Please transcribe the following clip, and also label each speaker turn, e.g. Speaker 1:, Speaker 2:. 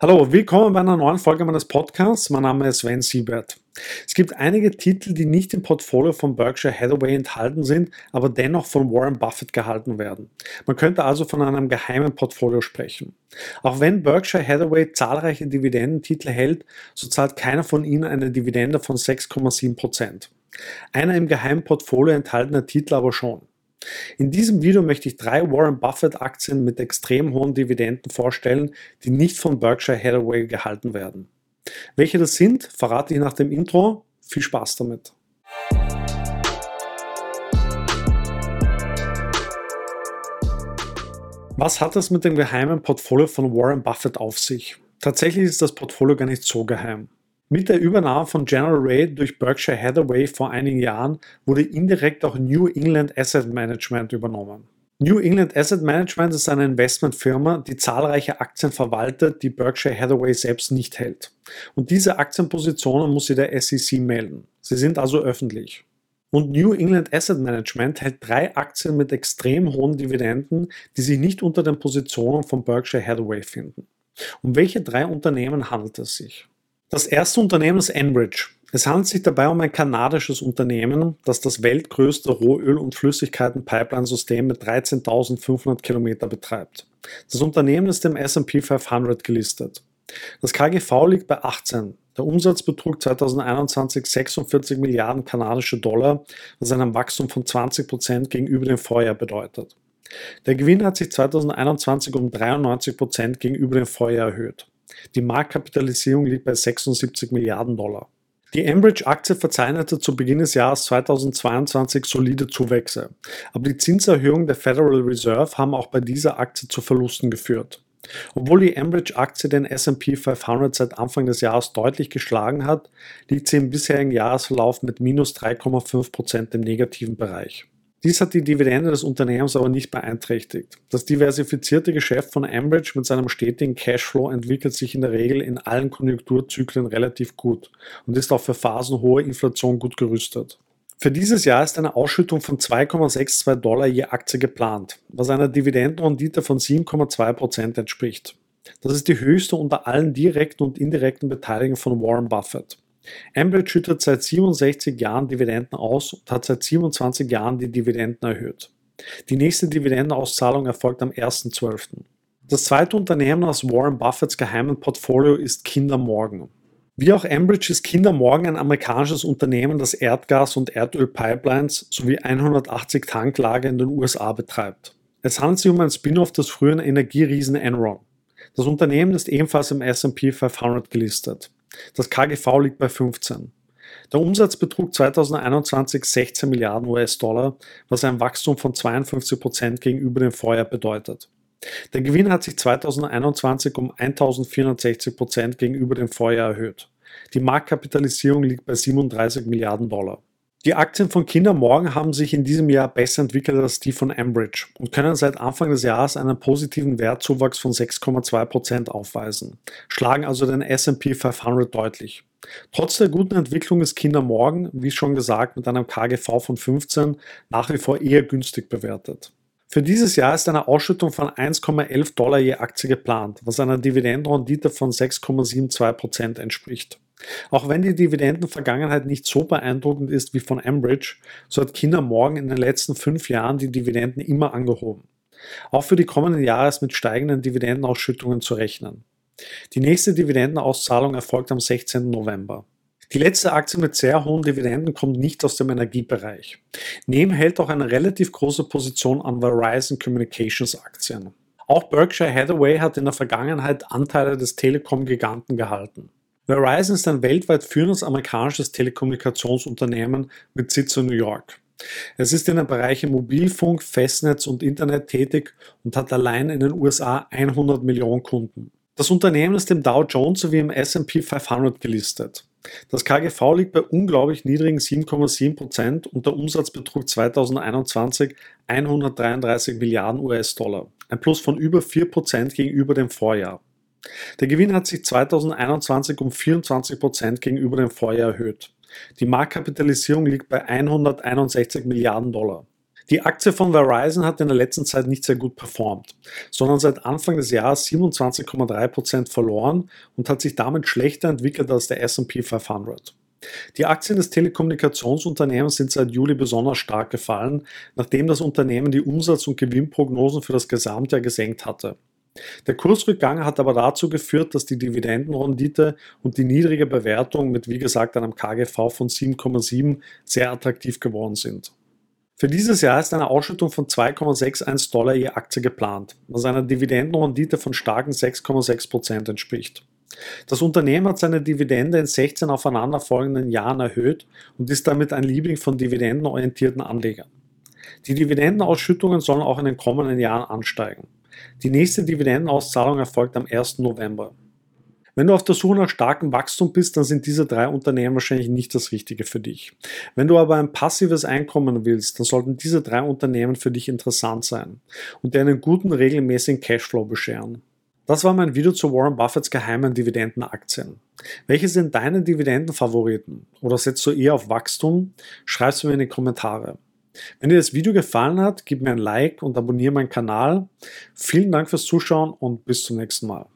Speaker 1: Hallo, willkommen bei einer neuen Folge meines Podcasts. Mein Name ist Sven Siebert. Es gibt einige Titel, die nicht im Portfolio von Berkshire Hathaway enthalten sind, aber dennoch von Warren Buffett gehalten werden. Man könnte also von einem geheimen Portfolio sprechen. Auch wenn Berkshire Hathaway zahlreiche Dividendentitel hält, so zahlt keiner von ihnen eine Dividende von 6,7 Prozent. Einer im geheimen Portfolio enthaltener Titel aber schon. In diesem Video möchte ich drei Warren Buffett Aktien mit extrem hohen Dividenden vorstellen, die nicht von Berkshire Hathaway gehalten werden. Welche das sind, verrate ich nach dem Intro. Viel Spaß damit. Was hat es mit dem geheimen Portfolio von Warren Buffett auf sich? Tatsächlich ist das Portfolio gar nicht so geheim. Mit der Übernahme von General Ray durch Berkshire Hathaway vor einigen Jahren wurde indirekt auch New England Asset Management übernommen. New England Asset Management ist eine Investmentfirma, die zahlreiche Aktien verwaltet, die Berkshire Hathaway selbst nicht hält. Und diese Aktienpositionen muss sie der SEC melden. Sie sind also öffentlich. Und New England Asset Management hält drei Aktien mit extrem hohen Dividenden, die sich nicht unter den Positionen von Berkshire Hathaway finden. Um welche drei Unternehmen handelt es sich? Das erste Unternehmen ist Enbridge. Es handelt sich dabei um ein kanadisches Unternehmen, das das weltgrößte Rohöl- und Flüssigkeiten-Pipeline-System mit 13.500 Kilometer betreibt. Das Unternehmen ist im S&P 500 gelistet. Das KGV liegt bei 18. Der Umsatz betrug 2021 46 Milliarden kanadische Dollar, was einem Wachstum von 20 Prozent gegenüber dem Vorjahr bedeutet. Der Gewinn hat sich 2021 um 93 Prozent gegenüber dem Vorjahr erhöht. Die Marktkapitalisierung liegt bei 76 Milliarden Dollar. Die Enbridge-Aktie verzeichnete zu Beginn des Jahres 2022 solide Zuwächse, aber die Zinserhöhungen der Federal Reserve haben auch bei dieser Aktie zu Verlusten geführt. Obwohl die Enbridge-Aktie den S&P 500 seit Anfang des Jahres deutlich geschlagen hat, liegt sie im bisherigen Jahresverlauf mit minus 3,5 Prozent im negativen Bereich. Dies hat die Dividende des Unternehmens aber nicht beeinträchtigt. Das diversifizierte Geschäft von Ambridge mit seinem stetigen Cashflow entwickelt sich in der Regel in allen Konjunkturzyklen relativ gut und ist auch für Phasen hoher Inflation gut gerüstet. Für dieses Jahr ist eine Ausschüttung von 2,62 Dollar je Aktie geplant, was einer Dividendenrendite von 7,2 Prozent entspricht. Das ist die höchste unter allen direkten und indirekten Beteiligungen von Warren Buffett. Ambridge schüttet seit 67 Jahren Dividenden aus und hat seit 27 Jahren die Dividenden erhöht. Die nächste Dividendenauszahlung erfolgt am 1.12. Das zweite Unternehmen aus Warren Buffetts geheimen Portfolio ist Kinder Morgan. Wie auch Ambridge ist Kinder Morgan ein amerikanisches Unternehmen, das Erdgas- und Erdölpipelines sowie 180 Tanklager in den USA betreibt. Es handelt sich um ein Spin-off des früheren Energieriesen Enron. Das Unternehmen ist ebenfalls im S&P 500 gelistet. Das KGV liegt bei 15. Der Umsatz betrug 2021 16 Milliarden US-Dollar, was ein Wachstum von 52 Prozent gegenüber dem Vorjahr bedeutet. Der Gewinn hat sich 2021 um 1460 Prozent gegenüber dem Vorjahr erhöht. Die Marktkapitalisierung liegt bei 37 Milliarden Dollar. Die Aktien von Kinder Morgan haben sich in diesem Jahr besser entwickelt als die von Ambridge und können seit Anfang des Jahres einen positiven Wertzuwachs von 6,2% aufweisen, schlagen also den S&P 500 deutlich. Trotz der guten Entwicklung ist Kinder Morgan, wie schon gesagt, mit einem KGV von 15 nach wie vor eher günstig bewertet. Für dieses Jahr ist eine Ausschüttung von 1,11 Dollar je Aktie geplant, was einer Dividendenrendite von 6,72% entspricht. Auch wenn die Dividendenvergangenheit nicht so beeindruckend ist wie von Ambridge, so hat Kinder Morgan in den letzten fünf Jahren die Dividenden immer angehoben. Auch für die kommenden Jahre ist mit steigenden Dividendenausschüttungen zu rechnen. Die nächste Dividendenauszahlung erfolgt am 16. November. Die letzte Aktie mit sehr hohen Dividenden kommt nicht aus dem Energiebereich. Neben hält auch eine relativ große Position an Verizon Communications Aktien. Auch Berkshire Hathaway hat in der Vergangenheit Anteile des Telekom-Giganten gehalten. Verizon ist ein weltweit führendes amerikanisches Telekommunikationsunternehmen mit Sitz in New York. Es ist in den Bereichen Mobilfunk, Festnetz und Internet tätig und hat allein in den USA 100 Millionen Kunden. Das Unternehmen ist im Dow Jones sowie im S&P 500 gelistet. Das KGV liegt bei unglaublich niedrigen 7,7 Prozent und der Umsatz betrug 2021 133 Milliarden US-Dollar, ein Plus von über 4 Prozent gegenüber dem Vorjahr. Der Gewinn hat sich 2021 um 24 Prozent gegenüber dem Vorjahr erhöht. Die Marktkapitalisierung liegt bei 161 Milliarden Dollar. Die Aktie von Verizon hat in der letzten Zeit nicht sehr gut performt, sondern seit Anfang des Jahres 27,3% verloren und hat sich damit schlechter entwickelt als der SP 500. Die Aktien des Telekommunikationsunternehmens sind seit Juli besonders stark gefallen, nachdem das Unternehmen die Umsatz- und Gewinnprognosen für das Gesamtjahr gesenkt hatte. Der Kursrückgang hat aber dazu geführt, dass die Dividendenrendite und die niedrige Bewertung mit wie gesagt einem KGV von 7,7 sehr attraktiv geworden sind. Für dieses Jahr ist eine Ausschüttung von 2,61 Dollar je Aktie geplant, was einer Dividendenrendite von starken 6,6 Prozent entspricht. Das Unternehmen hat seine Dividende in 16 aufeinanderfolgenden Jahren erhöht und ist damit ein Liebling von dividendenorientierten Anlegern. Die Dividendenausschüttungen sollen auch in den kommenden Jahren ansteigen. Die nächste Dividendenauszahlung erfolgt am 1. November. Wenn du auf der Suche nach starkem Wachstum bist, dann sind diese drei Unternehmen wahrscheinlich nicht das Richtige für dich. Wenn du aber ein passives Einkommen willst, dann sollten diese drei Unternehmen für dich interessant sein und dir einen guten regelmäßigen Cashflow bescheren. Das war mein Video zu Warren Buffetts geheimen Dividendenaktien. Welche sind deine Dividendenfavoriten? Oder setzt du eher auf Wachstum? Schreib es mir in die Kommentare. Wenn dir das Video gefallen hat, gib mir ein Like und abonniere meinen Kanal. Vielen Dank fürs Zuschauen und bis zum nächsten Mal.